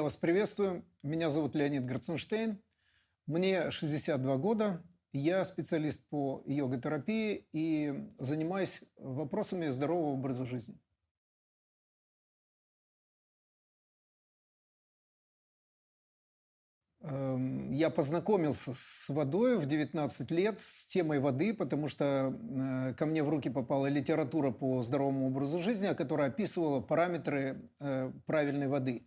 Я вас приветствую. Меня зовут Леонид Граценштейн. Мне 62 года. Я специалист по йога-терапии и занимаюсь вопросами здорового образа жизни. Эм, я познакомился с водой в 19 лет, с темой воды, потому что э, ко мне в руки попала литература по здоровому образу жизни, которая описывала параметры э, правильной воды.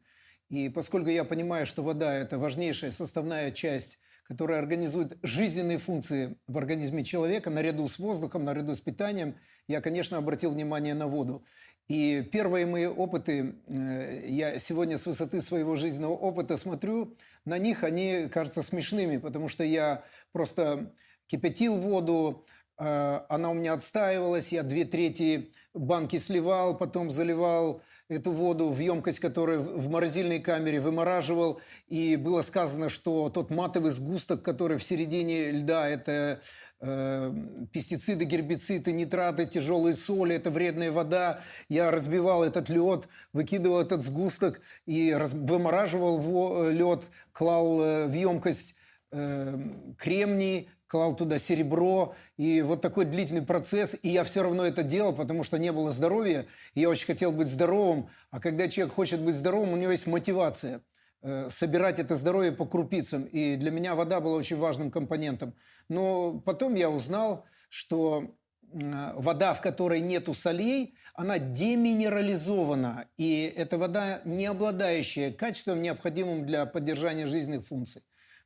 И поскольку я понимаю, что вода – это важнейшая составная часть, которая организует жизненные функции в организме человека, наряду с воздухом, наряду с питанием, я, конечно, обратил внимание на воду. И первые мои опыты, э, я сегодня с высоты своего жизненного опыта смотрю, на них они кажутся смешными, потому что я просто кипятил воду, э, она у меня отстаивалась, я две трети банки сливал, потом заливал эту воду в емкость, которую в морозильной камере вымораживал. И было сказано, что тот матовый сгусток, который в середине льда, это э, пестициды, гербициды, нитраты, тяжелые соли, это вредная вода. Я разбивал этот лед, выкидывал этот сгусток и раз, вымораживал лед, клал э, в емкость э, кремний, клал туда серебро, и вот такой длительный процесс, и я все равно это делал, потому что не было здоровья, и я очень хотел быть здоровым, а когда человек хочет быть здоровым, у него есть мотивация э, собирать это здоровье по крупицам, и для меня вода была очень важным компонентом. Но потом я узнал, что вода, в которой нету солей, она деминерализована, и это вода, не обладающая качеством, необходимым для поддержания жизненных функций.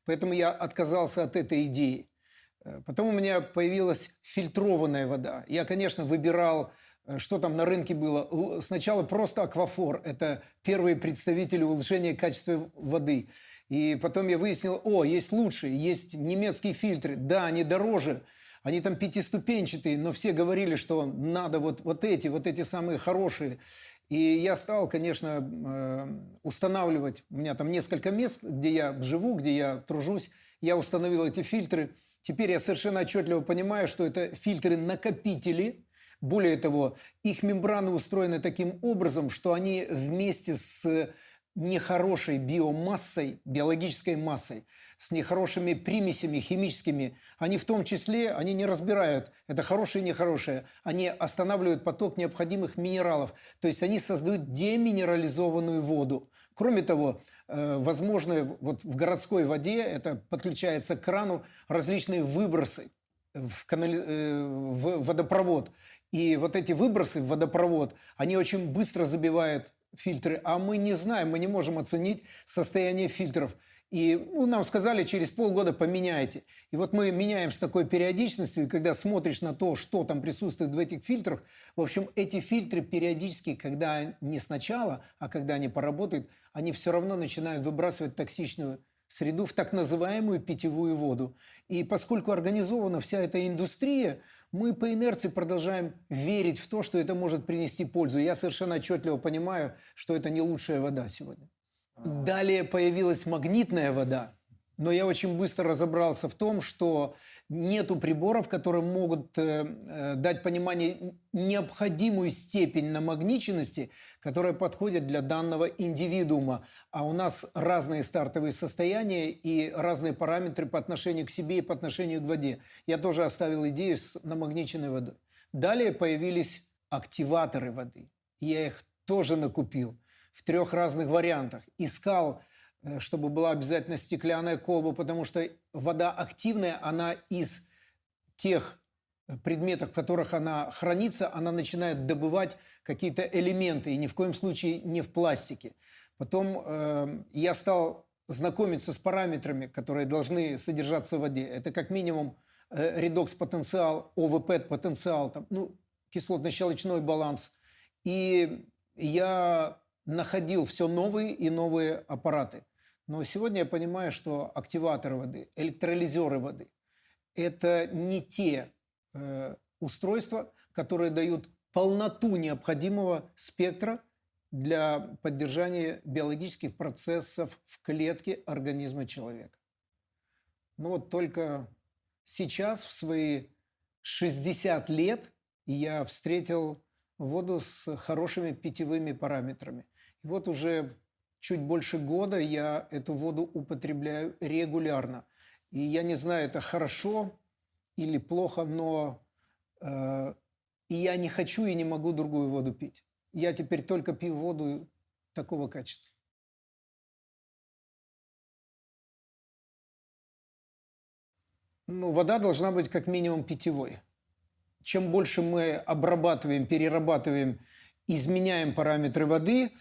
Поэтому я отказался от этой идеи. Э, потом у меня появилась фильтрованная вода. Я, конечно, выбирал, э, что там на рынке было. Сначала просто аквафор. Это первые представители улучшения качества воды. И потом я выяснил, о, есть лучшие, есть немецкие фильтры. Да, они дороже, они там пятиступенчатые, но все говорили, что надо вот, вот эти, вот эти самые хорошие. И я стал, конечно, э, устанавливать, у меня там несколько мест, где я живу, где я тружусь, я установил эти фильтры. Теперь я совершенно отчетливо понимаю, что это фильтры-накопители. Более того, их мембраны устроены таким образом, что они вместе с нехорошей биомассой, биологической массой, с нехорошими примесями химическими, они в том числе, они не разбирают, это хорошее и нехорошее, они останавливают поток необходимых минералов, то есть они создают деминерализованную воду. Кроме того, э, возможно, вот в городской воде, это подключается к крану, различные выбросы в, канали... Э, в водопровод. И вот эти выбросы в водопровод, они очень быстро забивают фильтры, а мы не знаем, мы не можем оценить состояние фильтров. И ну, нам сказали, через полгода поменяйте. И вот мы меняем с такой периодичностью, и когда смотришь на то, что там присутствует в этих фильтрах, в общем, эти фильтры периодически, когда не сначала, а когда они поработают, они все равно начинают выбрасывать токсичную среду в так называемую питьевую воду. И поскольку организована вся эта индустрия, мы по инерции продолжаем верить в то, что это может принести пользу. Я совершенно отчетливо понимаю, что это не лучшая вода сегодня. Далее появилась магнитная вода. Но я очень быстро разобрался в том, что нету приборов, которые могут э, э, дать понимание необходимую степень намагниченности, которая подходит для данного индивидуума. А у нас разные стартовые состояния и разные параметры по отношению к себе и по отношению к воде. Я тоже оставил идею с намагниченной водой. Далее появились активаторы воды. Я их тоже накупил в трех разных вариантах. Искал, э, чтобы была обязательно стеклянная колба, потому что вода активная, она из тех предметов, в которых она хранится, она начинает добывать какие-то элементы, и ни в коем случае не в пластике. Потом э, я стал знакомиться с параметрами, которые должны содержаться в воде. Это как минимум э, редокс-потенциал, ОВП-потенциал, там, ну, кислотно-щелочной баланс. И я находил все новые и новые аппараты. Но сегодня я понимаю, что активаторы воды, электролизеры воды – это не те э, устройства, которые дают полноту необходимого спектра для поддержания биологических процессов в клетке организма человека. Но вот только сейчас, в свои 60 лет, я встретил воду с хорошими питьевыми параметрами – и вот уже чуть больше года я эту воду употребляю регулярно. И я не знаю, это хорошо или плохо, но э, и я не хочу и не могу другую воду пить. Я теперь только пью воду такого качества. Ну, вода должна быть как минимум питьевой. Чем больше мы обрабатываем, перерабатываем, изменяем параметры воды,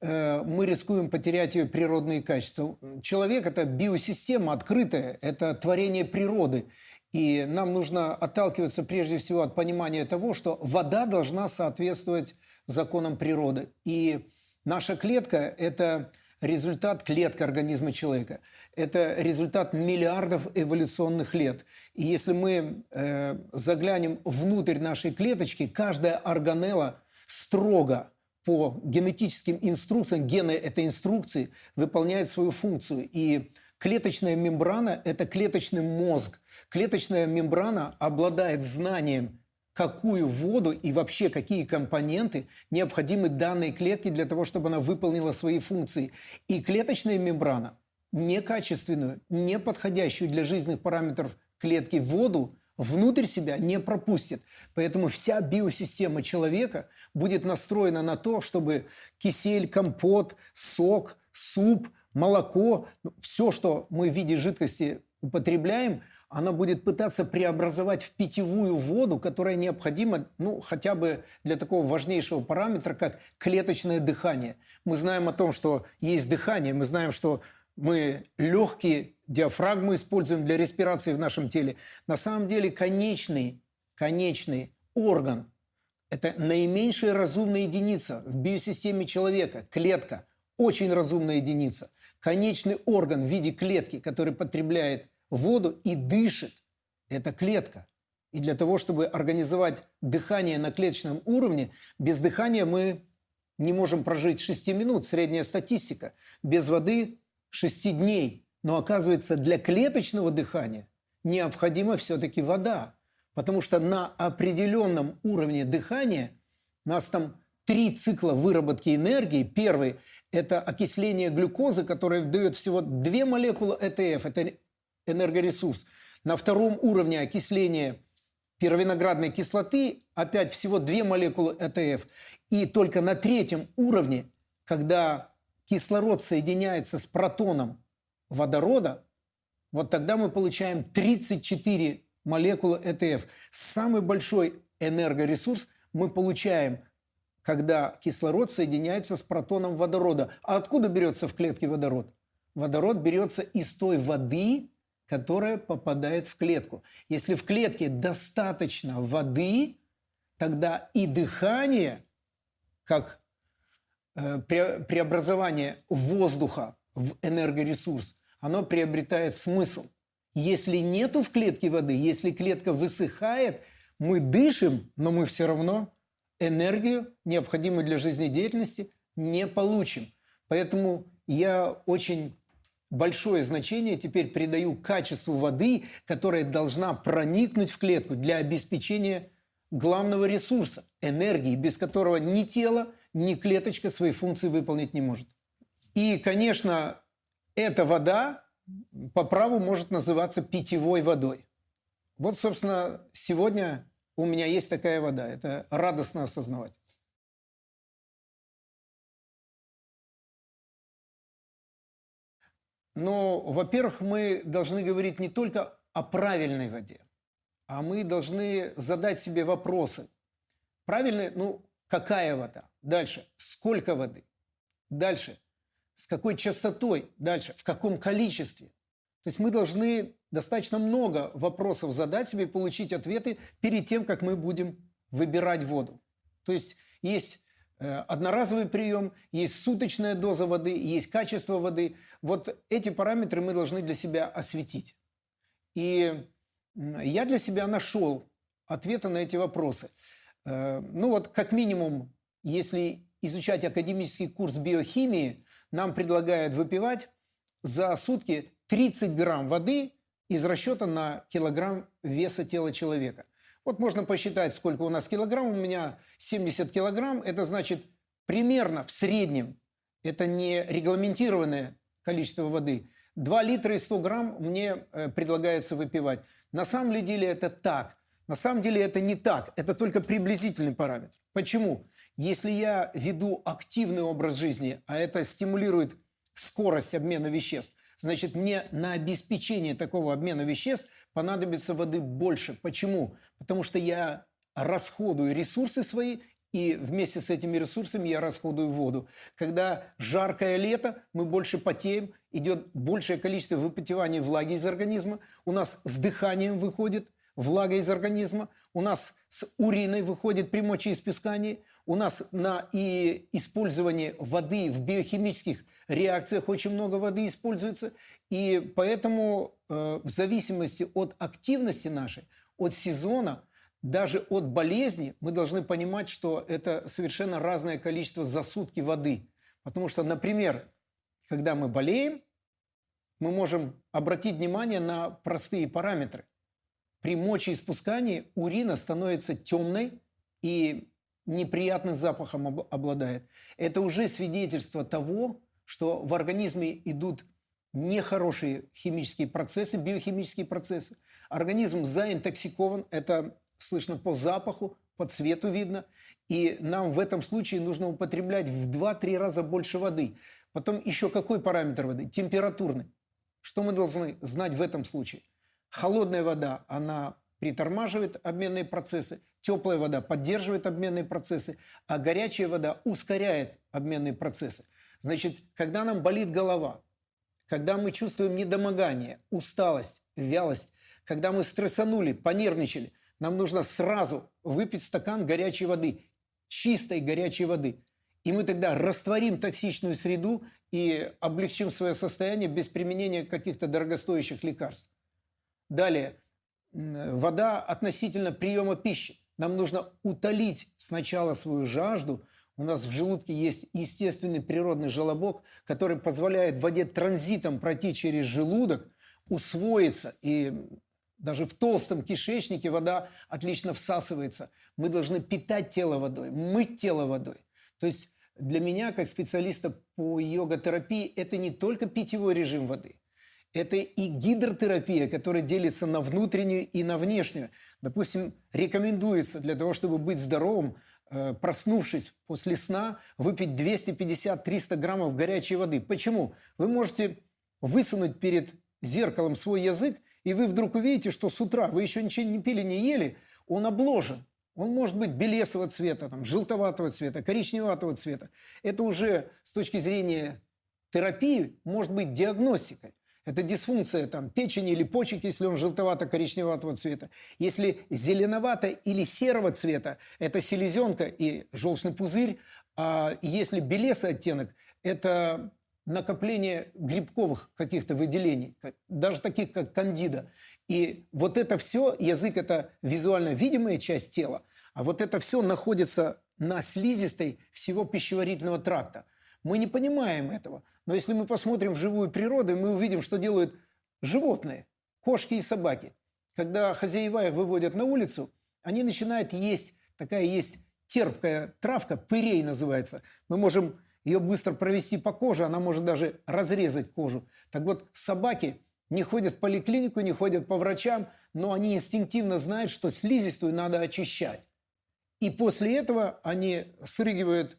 э, мы рискуем потерять ее природные качества. Человек – это биосистема открытая, это творение природы. И нам нужно отталкиваться прежде всего от понимания того, что вода должна соответствовать законам природы. И наша клетка – это результат клетка организма человека. Это результат миллиардов эволюционных лет. И если мы э, заглянем внутрь нашей клеточки, каждая органелла строго по генетическим инструкциям, гены этой инструкции выполняет свою функцию. И клеточная мембрана – это клеточный мозг. Клеточная мембрана обладает знанием какую воду и вообще какие компоненты необходимы данной клетке для того, чтобы она выполнила свои функции. И клеточная мембрана некачественную, не подходящую для жизненных параметров клетки воду внутрь себя не пропустит. Поэтому вся биосистема человека будет настроена на то, чтобы кисель, компот, сок, суп, молоко, ну, все, что мы в виде жидкости употребляем, она будет пытаться преобразовать в питьевую воду, которая необходима ну, хотя бы для такого важнейшего параметра, как клеточное дыхание. Мы знаем о том, что есть дыхание, мы знаем, что мы легкие диафрагмы используем для респирации в нашем теле. На самом деле конечный, конечный орган – это наименьшая разумная единица в биосистеме человека, клетка, очень разумная единица. Конечный орган в виде клетки, который потребляет воду и дышит. Это клетка. И для того, чтобы организовать дыхание на клеточном уровне, без дыхания мы не можем прожить 6 минут, средняя статистика. Без воды 6 дней. Но оказывается, для клеточного дыхания необходима все-таки вода. Потому что на определенном уровне дыхания у нас там три цикла выработки энергии. Первый – это окисление глюкозы, которое дает всего две молекулы ЭТФ. Это энергоресурс. На втором уровне окисления пировиноградной кислоты опять всего две молекулы ЭТФ. И только на третьем уровне, когда кислород соединяется с протоном водорода, вот тогда мы получаем 34 молекулы ЭТФ. Самый большой энергоресурс мы получаем, когда кислород соединяется с протоном водорода. А откуда берется в клетке водород? Водород берется из той воды, которая попадает в клетку. Если в клетке достаточно воды, тогда и дыхание, как э, преобразование воздуха в энергоресурс, оно приобретает смысл. Если нету в клетке воды, если клетка высыхает, мы дышим, но мы все равно энергию, необходимую для жизнедеятельности, не получим. Поэтому я очень большое значение теперь придаю качеству воды, которая должна проникнуть в клетку для обеспечения главного ресурса – энергии, без которого ни тело, ни клеточка свои функции выполнить не может. И, конечно, эта вода по праву может называться питьевой водой. Вот, собственно, сегодня у меня есть такая вода. Это радостно осознавать. Но, во-первых, мы должны говорить не только о правильной воде, а мы должны задать себе вопросы. Правильная, ну, какая вода? Дальше, сколько воды? Дальше, с какой частотой? Дальше, в каком количестве? То есть мы должны достаточно много вопросов задать себе и получить ответы перед тем, как мы будем выбирать воду. То есть есть Э, одноразовый прием, есть суточная доза воды, есть качество воды. Вот эти параметры мы должны для себя осветить. И я для себя нашел ответы на эти вопросы. Э, ну вот, как минимум, если изучать академический курс биохимии, нам предлагают выпивать за сутки 30 грамм воды из расчета на килограмм веса тела человека. Вот можно посчитать, сколько у нас килограмм. У меня 70 килограмм. Это значит примерно в среднем Это не регламентированное количество воды. 2 литра и 100 грамм мне э, предлагается выпивать. На самом деле это так? На самом деле это не так. Это только приблизительный параметр. Почему? Если я веду активный образ жизни, а это стимулирует скорость обмена веществ, значит, мне на обеспечение такого обмена веществ понадобится воды больше. Почему? Потому что я расходую ресурсы свои и вместе с этими ресурсами я расходую воду. Когда жаркое лето, мы больше потеем, идет большее количество выпотевания влаги из организма, у нас с дыханием выходит влага из организма, у нас с уриной выходит при мочеиспускании, у нас на и использование воды в биохимических реакциях очень много воды используется, и поэтому э, в зависимости от активности нашей, от сезона, даже от болезни мы должны понимать, что это совершенно разное количество за сутки воды. Потому что, например, когда мы болеем, мы можем обратить внимание на простые параметры. При мочеиспускании урина становится темной и неприятным запахом обладает. Это уже свидетельство того, что в организме идут нехорошие химические процессы, биохимические процессы. Организм заинтоксикован, это слышно по запаху, по цвету видно. И нам в этом случае нужно употреблять в 2-3 раза больше воды. Потом еще какой параметр воды? Температурный. Что мы должны знать в этом случае? Холодная вода, она притормаживает обменные процессы, теплая вода поддерживает обменные процессы, а горячая вода ускоряет обменные процессы. Значит, когда нам болит голова, когда мы чувствуем недомогание, усталость, вялость, когда мы стрессанули, понервничали – нам нужно сразу выпить стакан горячей воды, чистой горячей воды. И мы тогда растворим токсичную среду и облегчим свое состояние без применения каких-то дорогостоящих лекарств. Далее, вода относительно приема пищи. Нам нужно утолить сначала свою жажду. У нас в желудке есть естественный природный желобок, который позволяет воде транзитом пройти через желудок, усвоиться и даже в толстом кишечнике вода отлично всасывается. Мы должны питать тело водой, мыть тело водой. То есть для меня, как специалиста по йога-терапии, это не только питьевой режим воды. Это и гидротерапия, которая делится на внутреннюю и на внешнюю. Допустим, рекомендуется для того, чтобы быть здоровым, э, проснувшись после сна, выпить 250-300 граммов горячей воды. Почему? Вы можете высунуть перед зеркалом свой язык и вы вдруг увидите, что с утра вы еще ничего не пили, не ели, он обложен. Он может быть белесого цвета, там, желтоватого цвета, коричневатого цвета. Это уже с точки зрения терапии может быть диагностикой. Это дисфункция там, печени или почек, если он желтовато-коричневатого цвета. Если зеленовато или серого цвета, это селезенка и желчный пузырь. А если белесый оттенок, это накопление грибковых каких-то выделений, даже таких, как кандида. И вот это все, язык – это визуально видимая часть тела, а вот это все находится на слизистой всего пищеварительного тракта. Мы не понимаем этого. Но если мы посмотрим в живую природу, мы увидим, что делают животные, кошки и собаки. Когда хозяева их выводят на улицу, они начинают есть, такая есть терпкая травка, пырей называется. Мы можем ее быстро провести по коже, она может даже разрезать кожу. Так вот, собаки не ходят в поликлинику, не ходят по врачам, но они инстинктивно знают, что слизистую надо очищать. И после этого они срыгивают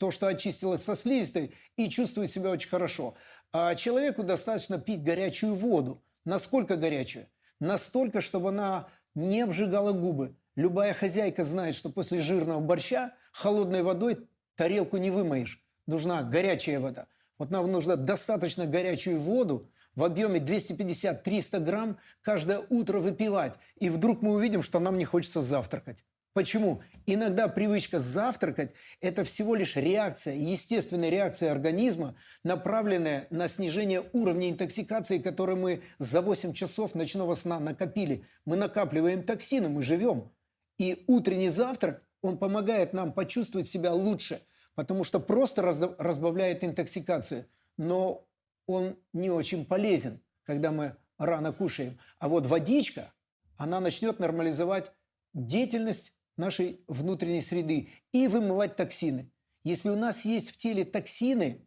то, что очистилось со слизистой, и чувствуют себя очень хорошо. А человеку достаточно пить горячую воду. Насколько горячую? Настолько, чтобы она не обжигала губы. Любая хозяйка знает, что после жирного борща холодной водой тарелку не вымоешь нужна горячая вода. Вот нам нужно достаточно горячую воду в объеме 250-300 грамм каждое утро выпивать. И вдруг мы увидим, что нам не хочется завтракать. Почему? Иногда привычка завтракать – это всего лишь реакция, естественная реакция организма, направленная на снижение уровня интоксикации, который мы за 8 часов ночного сна накопили. Мы накапливаем токсины, мы живем. И утренний завтрак, он помогает нам почувствовать себя лучше – потому что просто разбавляет интоксикацию, но он не очень полезен, когда мы рано кушаем. А вот водичка, она начнет нормализовать деятельность нашей внутренней среды и вымывать токсины. Если у нас есть в теле токсины,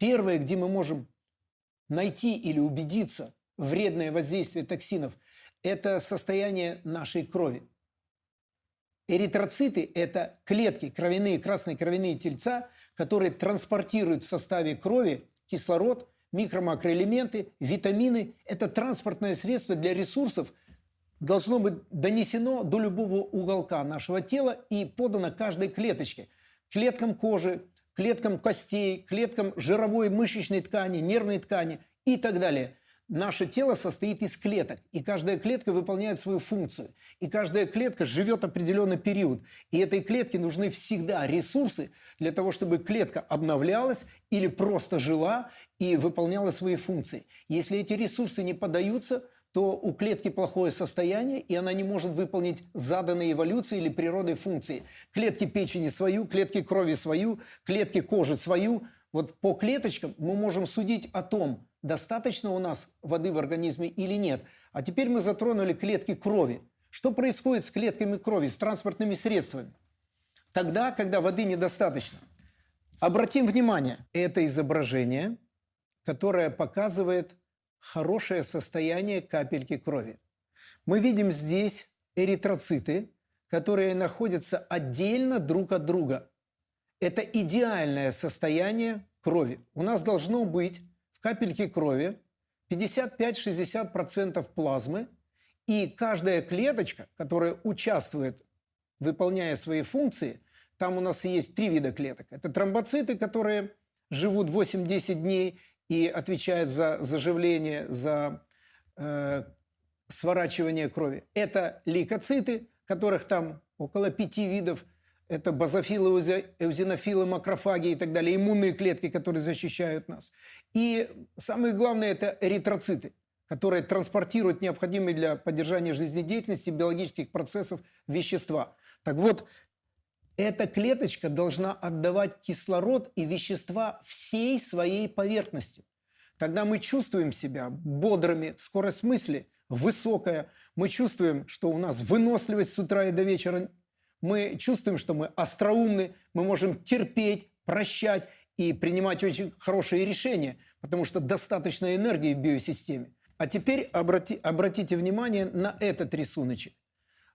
Первое, где мы можем найти или убедиться вредное воздействие токсинов, это состояние нашей крови. Эритроциты – это клетки, кровяные, красные кровяные тельца, которые транспортируют в составе крови кислород, микро-макроэлементы, витамины. Это транспортное средство для ресурсов, должно быть донесено до любого уголка нашего тела и подано каждой клеточке. Клеткам кожи, клеткам костей, клеткам жировой мышечной ткани, нервной ткани и так далее – наше тело состоит из клеток, и каждая клетка выполняет свою функцию. И каждая клетка живет определенный период. И этой клетке нужны всегда ресурсы для того, чтобы клетка обновлялась или просто жила и выполняла свои функции. Если эти ресурсы не подаются, то у клетки плохое состояние, и она не может выполнить заданные эволюцией или природой функции. Клетки печени свою, клетки крови свою, клетки кожи свою. Вот по клеточкам мы можем судить о том, достаточно у нас воды в организме или нет. А теперь мы затронули клетки крови. Что происходит с клетками крови, с транспортными средствами? Тогда, когда воды недостаточно. Обратим внимание, это изображение, которое показывает хорошее состояние капельки крови. Мы видим здесь эритроциты, которые находятся отдельно друг от друга. Это идеальное состояние крови. У нас должно быть в капельке крови 55-60% плазмы, и каждая клеточка, которая участвует, выполняя свои функции, там у нас есть три вида клеток. Это тромбоциты, которые живут 8-10 дней и отвечают за заживление, за э, сворачивание крови. Это лейкоциты, которых там около пяти видов – это базофилы, эузинофилы, макрофаги и так далее, иммунные клетки, которые защищают нас. И самое главное – это эритроциты, которые транспортируют необходимые для поддержания жизнедеятельности биологических процессов вещества. Так вот, эта клеточка должна отдавать кислород и вещества всей своей поверхности. Тогда мы чувствуем себя бодрыми, скорость мысли высокая, мы чувствуем, что у нас выносливость с утра и до вечера мы чувствуем, что мы остроумны, мы можем терпеть, прощать и принимать очень хорошие решения, потому что достаточно энергии в биосистеме. А теперь обрати, обратите внимание на этот рисуночек.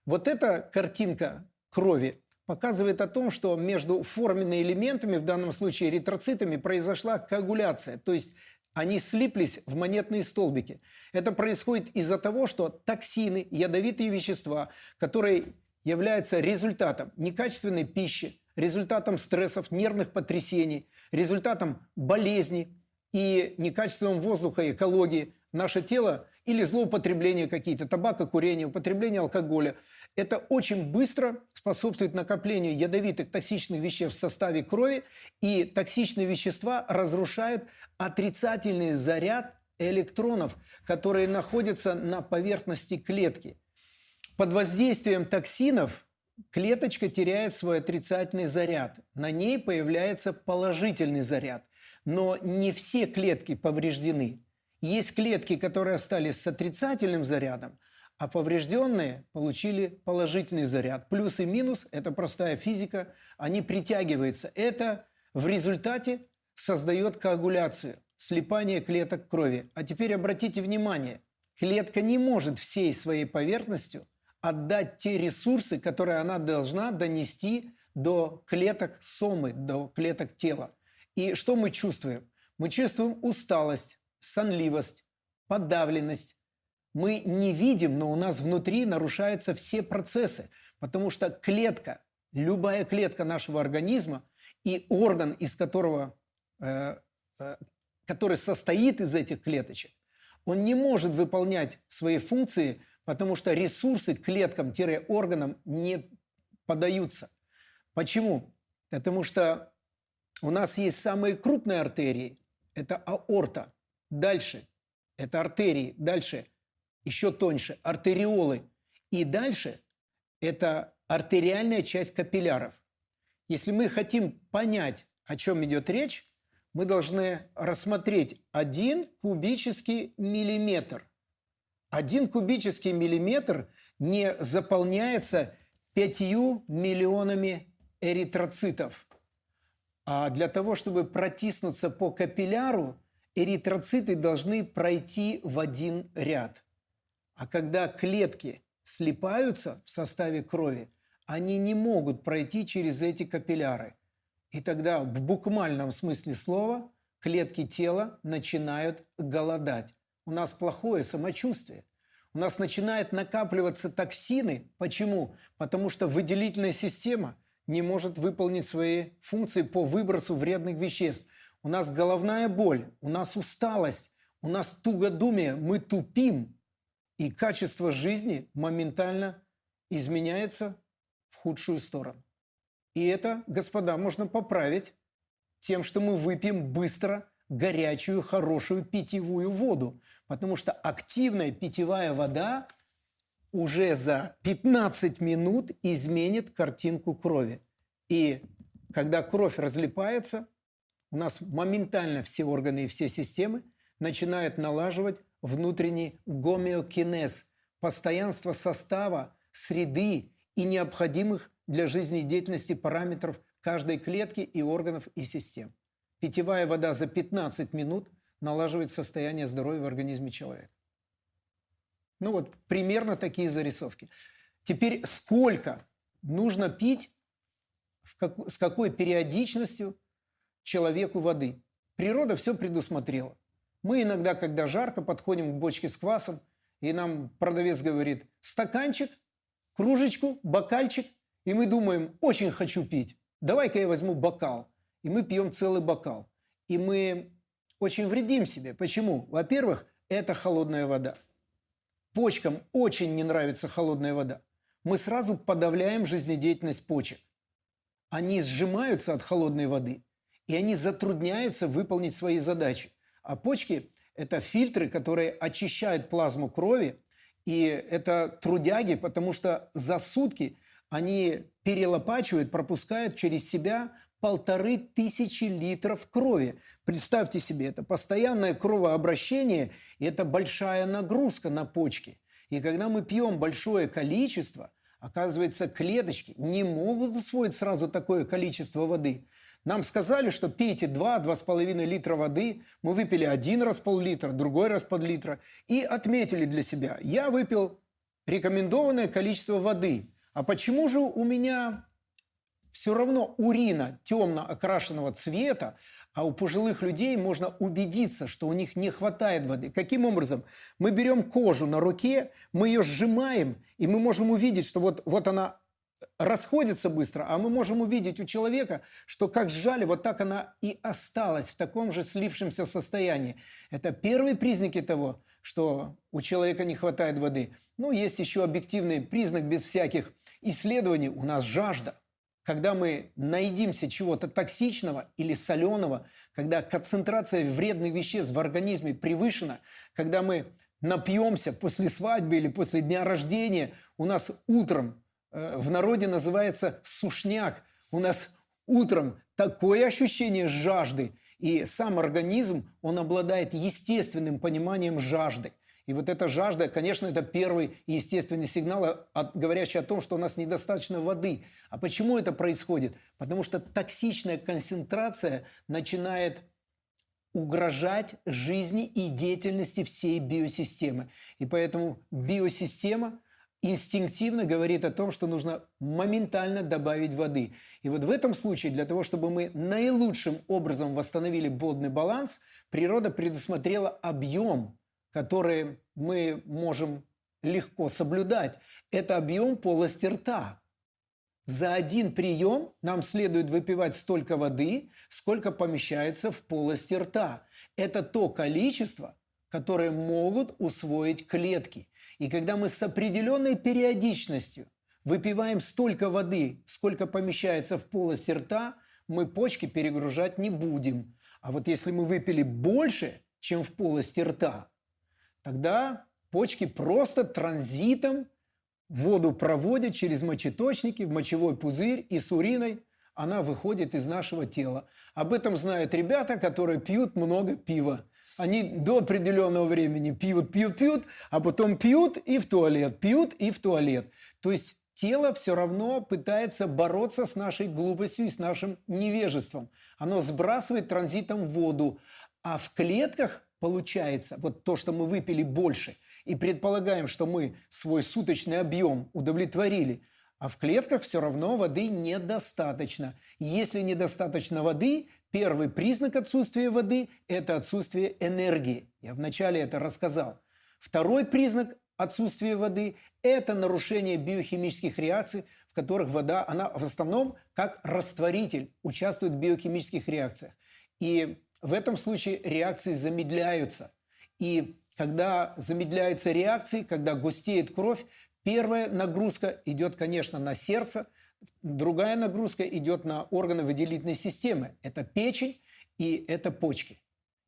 Вот эта картинка крови показывает о том, что между форменными элементами, в данном случае эритроцитами, произошла коагуляция, то есть они слиплись в монетные столбики. Это происходит из-за того, что токсины, ядовитые вещества, которые является результатом некачественной пищи, результатом стрессов, нервных потрясений, результатом болезней и некачественного воздуха экологии. Наше тело или злоупотребление какие-то, табака, курение, употребление алкоголя. Это очень быстро способствует накоплению ядовитых токсичных веществ в составе крови, и токсичные вещества разрушают отрицательный заряд электронов, которые находятся на поверхности клетки – под воздействием токсинов клеточка теряет свой отрицательный заряд. На ней появляется положительный заряд. Но не все клетки повреждены. Есть клетки, которые остались с отрицательным зарядом, а поврежденные получили положительный заряд. Плюс и минус – это простая физика, они притягиваются. Это в результате создает коагуляцию, слипание клеток крови. А теперь обратите внимание, клетка не может всей своей поверхностью отдать те ресурсы, которые она должна донести до клеток сомы, до клеток тела. И что мы чувствуем? Мы чувствуем усталость, сонливость, подавленность. Мы не видим, но у нас внутри нарушаются все процессы, потому что клетка, любая клетка нашего организма и орган, из которого, э, э, который состоит из этих клеточек, он не может выполнять свои функции потому что ресурсы клеткам-органам не подаются. Почему? Потому что у нас есть самые крупные артерии. Это аорта. Дальше – это артерии. Дальше – еще тоньше – артериолы. И дальше – это артериальная часть капилляров. Если мы хотим понять, о чем идет речь, мы должны рассмотреть один кубический миллиметр – один кубический миллиметр не заполняется пятью миллионами эритроцитов. А для того, чтобы протиснуться по капилляру, эритроциты должны пройти в один ряд. А когда клетки слипаются в составе крови, они не могут пройти через эти капилляры. И тогда в буквальном смысле слова клетки тела начинают голодать. У нас плохое самочувствие. У нас начинают накапливаться токсины. Почему? Потому что выделительная система не может выполнить свои функции по выбросу вредных веществ. У нас головная боль, у нас усталость, у нас тугодумие, мы тупим. И качество жизни моментально изменяется в худшую сторону. И это, господа, можно поправить тем, что мы выпьем быстро горячую, хорошую питьевую воду. Потому что активная питьевая вода уже за 15 минут изменит картинку крови. И когда кровь разлипается, у нас моментально все органы и все системы начинают налаживать внутренний гомеокинез, постоянство состава, среды и необходимых для жизнедеятельности параметров каждой клетки и органов и систем. Питьевая вода за 15 минут налаживает состояние здоровья в организме человека. Ну вот примерно такие зарисовки. Теперь сколько нужно пить, как, с какой периодичностью человеку воды? Природа все предусмотрела. Мы иногда, когда жарко, подходим к бочке с квасом, и нам продавец говорит стаканчик, кружечку, бокальчик, и мы думаем, очень хочу пить, давай-ка я возьму бокал. И мы пьем целый бокал. И мы очень вредим себе. Почему? Во-первых, это холодная вода. Почкам очень не нравится холодная вода. Мы сразу подавляем жизнедеятельность почек. Они сжимаются от холодной воды, и они затрудняются выполнить свои задачи. А почки – это фильтры, которые очищают плазму крови, и это трудяги, потому что за сутки они перелопачивают, пропускают через себя полторы тысячи литров крови. Представьте себе, это постоянное кровообращение, и это большая нагрузка на почки. И когда мы пьем большое количество, оказывается, клеточки не могут усвоить сразу такое количество воды. Нам сказали, что пейте 2-2,5 литра воды. Мы выпили один раз пол-литра, другой раз пол-литра. И отметили для себя. Я выпил рекомендованное количество воды. А почему же у меня все равно урина темно окрашенного цвета, а у пожилых людей можно убедиться, что у них не хватает воды. Каким образом? Мы берем кожу на руке, мы ее сжимаем, и мы можем увидеть, что вот, вот она расходится быстро, а мы можем увидеть у человека, что как сжали, вот так она и осталась в таком же слипшемся состоянии. Это первые признаки того, что у человека не хватает воды. Ну, есть еще объективный признак без всяких исследований. У нас жажда. Когда мы наедимся чего-то токсичного или соленого, когда концентрация вредных веществ в организме превышена, когда мы напьемся после свадьбы или после дня рождения, у нас утром в народе называется сушняк. У нас утром такое ощущение жажды, и сам организм, он обладает естественным пониманием жажды. И вот эта жажда, конечно, это первый естественный сигнал, говорящий о том, что у нас недостаточно воды. А почему это происходит? Потому что токсичная концентрация начинает угрожать жизни и деятельности всей биосистемы. И поэтому биосистема инстинктивно говорит о том, что нужно моментально добавить воды. И вот в этом случае, для того, чтобы мы наилучшим образом восстановили водный баланс, природа предусмотрела объем, который мы можем легко соблюдать. Это объем полости рта. За один прием нам следует выпивать столько воды, сколько помещается в полости рта. Это то количество, которое могут усвоить клетки. И когда мы с определенной периодичностью выпиваем столько воды, сколько помещается в полости рта, мы почки перегружать не будем. А вот если мы выпили больше, чем в полости рта, тогда почки просто транзитом воду проводят через мочеточники в мочевой пузырь и с уриной она выходит из нашего тела. Об этом знают ребята, которые пьют много пива. Они до определенного времени пьют, пьют, пьют, а потом пьют и в туалет, пьют и в туалет. То есть тело все равно пытается бороться с нашей глупостью и с нашим невежеством. Оно сбрасывает транзитом воду. А в клетках получается вот то, что мы выпили больше, и предполагаем, что мы свой суточный объем удовлетворили, а в клетках все равно воды недостаточно. Если недостаточно воды, первый признак отсутствия воды – это отсутствие энергии. Я вначале это рассказал. Второй признак отсутствия воды – это нарушение биохимических реакций, в которых вода, она в основном как растворитель участвует в биохимических реакциях. И в этом случае реакции замедляются. И когда замедляются реакции, когда густеет кровь, первая нагрузка идет, конечно, на сердце, другая нагрузка идет на органы выделительной системы. Это печень и это почки.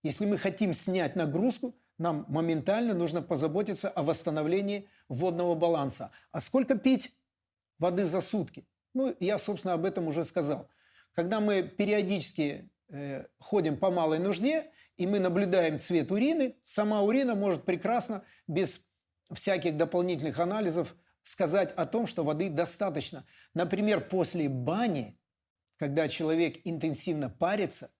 Если мы хотим снять нагрузку, нам моментально нужно позаботиться о восстановлении водного баланса. А сколько пить воды за сутки? Ну, я, собственно, об этом уже сказал. Когда мы периодически э, ходим по малой нужде, и мы наблюдаем цвет урины, сама урина может прекрасно, без всяких дополнительных анализов, сказать о том, что воды достаточно. Например, после бани, когда человек интенсивно парится,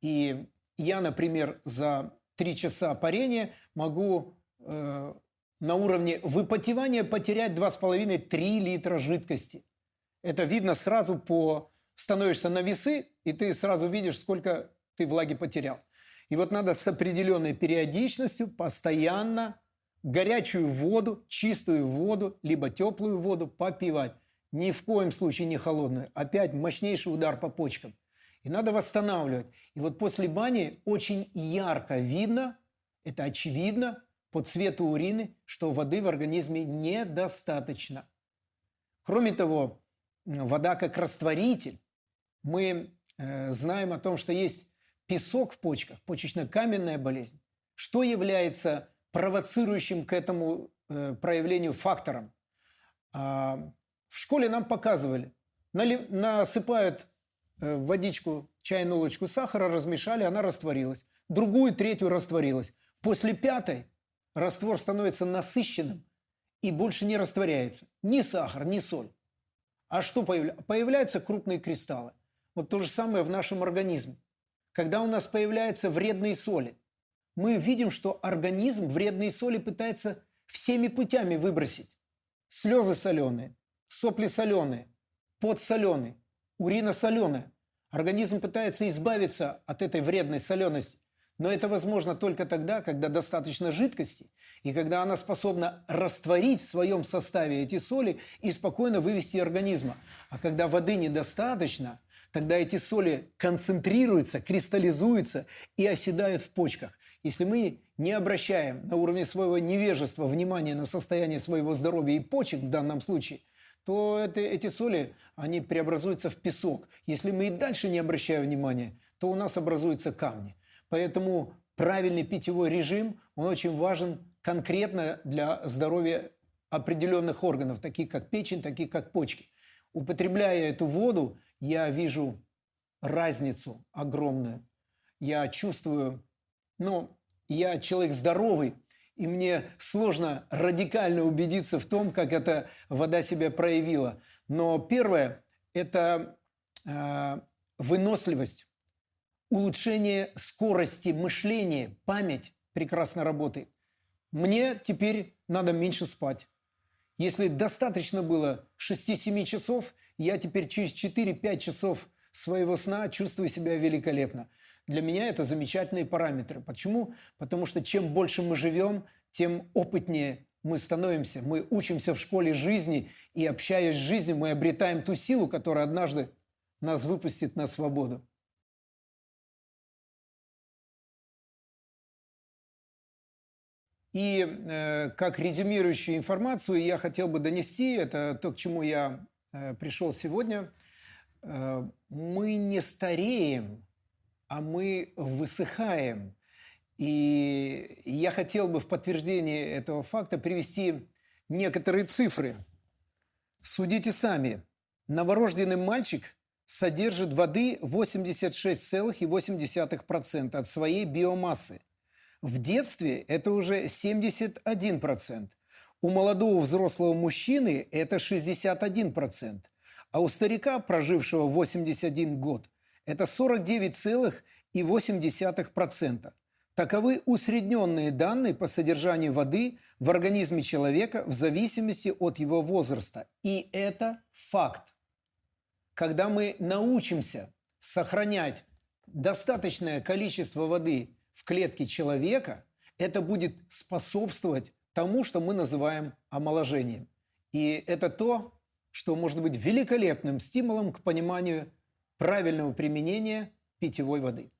и я, например, за три часа парения могу э, на уровне выпотевания потерять 2,5-3 литра жидкости. Это видно сразу по... Становишься на весы, и ты сразу видишь, сколько ты влаги потерял. И вот надо с определенной периодичностью постоянно горячую воду, чистую воду, либо теплую воду попивать. Ни в коем случае не холодную. Опять мощнейший удар по почкам. И надо восстанавливать. И вот после бани очень ярко видно, это очевидно, по цвету урины, что воды в организме недостаточно. Кроме того, вода как растворитель. Мы э, знаем о том, что есть песок в почках, почечно-каменная болезнь. Что является провоцирующим к этому э, проявлению фактором? А, в школе нам показывали, насыпают Э, водичку, чайную ложечку сахара размешали, она растворилась. Другую, третью растворилась. После пятой раствор становится насыщенным и больше не растворяется. Ни сахар, ни соль. А что появляется? Появляются крупные кристаллы. Вот то же самое в нашем организме. Когда у нас появляются вредные соли, мы видим, что организм вредные соли пытается всеми путями выбросить. Слезы соленые, сопли соленые, пот соленый, урина соленая. Организм пытается избавиться от этой вредной солености. Но это возможно только тогда, когда достаточно жидкости, и когда она способна растворить в своем составе эти соли и спокойно вывести организма. А когда воды недостаточно, тогда эти соли концентрируются, кристаллизуются и оседают в почках. Если мы не обращаем на уровне своего невежества внимания на состояние своего здоровья и почек в данном случае – то это, эти соли, они преобразуются в песок. Если мы и дальше не обращаем внимания, то у нас образуются камни. Поэтому правильный питьевой режим, он очень важен конкретно для здоровья определенных органов, таких как печень, таких как почки. Употребляя эту воду, я вижу разницу огромную. Я чувствую, ну, я человек здоровый, и мне сложно радикально убедиться в том, как эта вода себя проявила. Но первое – это э, выносливость, улучшение скорости мышления, память прекрасно работает. Мне теперь надо меньше спать. Если достаточно было 6-7 часов, я теперь через 4-5 часов своего сна чувствую себя великолепно. Для меня это замечательные параметры. Почему? Потому что чем больше мы живем, тем опытнее мы становимся. Мы учимся в школе жизни, и общаясь с жизнью, мы обретаем ту силу, которая однажды нас выпустит на свободу. И э, как резюмирующую информацию я хотел бы донести, это то, к чему я э, пришел сегодня. Э, мы не стареем, а мы высыхаем. И я хотел бы в подтверждение этого факта привести некоторые цифры. Судите сами. Новорожденный мальчик содержит воды 86,8% от своей биомассы. В детстве это уже 71%. У молодого взрослого мужчины это 61%, а у старика, прожившего 81 год, это 49,8%. Таковы усредненные данные по содержанию воды в организме человека в зависимости от его возраста. И это факт. Когда мы научимся сохранять достаточное количество воды в клетке человека, это будет способствовать тому, что мы называем омоложением. И это то, что может быть великолепным стимулом к пониманию правильного применения питьевой воды.